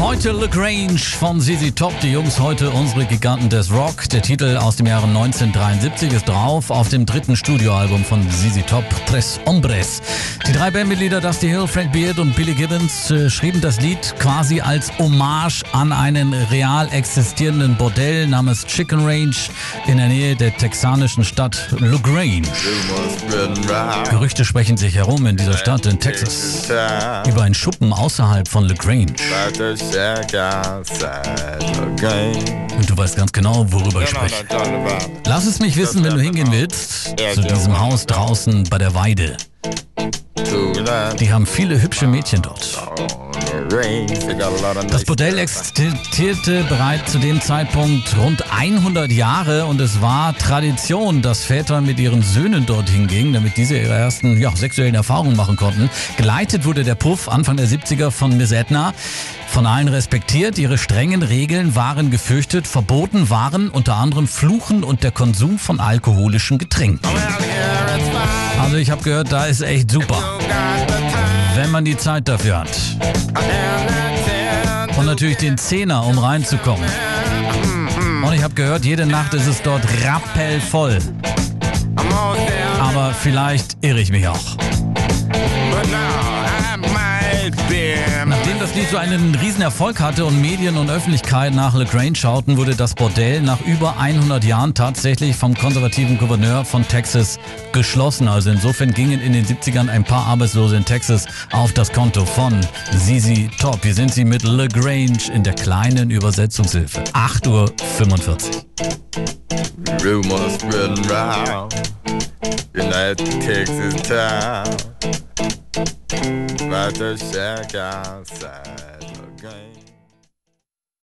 Heute LaGrange von ZZ Top, die Jungs heute unsere Giganten des Rock. Der Titel aus dem Jahre 1973 ist drauf auf dem dritten Studioalbum von ZZ Top, Tres Hombres. Die drei Bandmitglieder Dusty Hill, Frank Beard und Billy Gibbons äh, schrieben das Lied quasi als Hommage an einen real existierenden Bordell namens Chicken Range in der Nähe der texanischen Stadt LaGrange. Gerüchte sprechen sich herum in dieser Stadt in Texas über einen Schuppen außerhalb von LaGrange. Und du weißt ganz genau, worüber ich spreche. Lass es mich wissen, wenn du hingehen willst, zu diesem Haus draußen bei der Weide. Die haben viele hübsche Mädchen dort. Das Bordell existierte bereits zu dem Zeitpunkt rund 100 Jahre und es war Tradition, dass Väter mit ihren Söhnen dorthin gingen, damit diese ihre ersten ja, sexuellen Erfahrungen machen konnten. Geleitet wurde der Puff Anfang der 70er von Miss Edna. Von allen respektiert, ihre strengen Regeln waren gefürchtet, verboten waren unter anderem Fluchen und der Konsum von alkoholischen Getränken. Also ich habe gehört, da ist echt super, wenn man die Zeit dafür hat. Und natürlich den Zehner, um reinzukommen. Und ich habe gehört, jede Nacht ist es dort rappelvoll. Aber vielleicht irre ich mich auch. So einen Riesenerfolg hatte und Medien und Öffentlichkeit nach LaGrange schauten, wurde das Bordell nach über 100 Jahren tatsächlich vom konservativen Gouverneur von Texas geschlossen. Also insofern gingen in den 70ern ein paar Arbeitslose in Texas auf das Konto von ZZ Top. Hier sind sie mit LaGrange in der kleinen Übersetzungshilfe. 8.45 Uhr. Rumors spreading round in that Texas town about to check outside. Okay.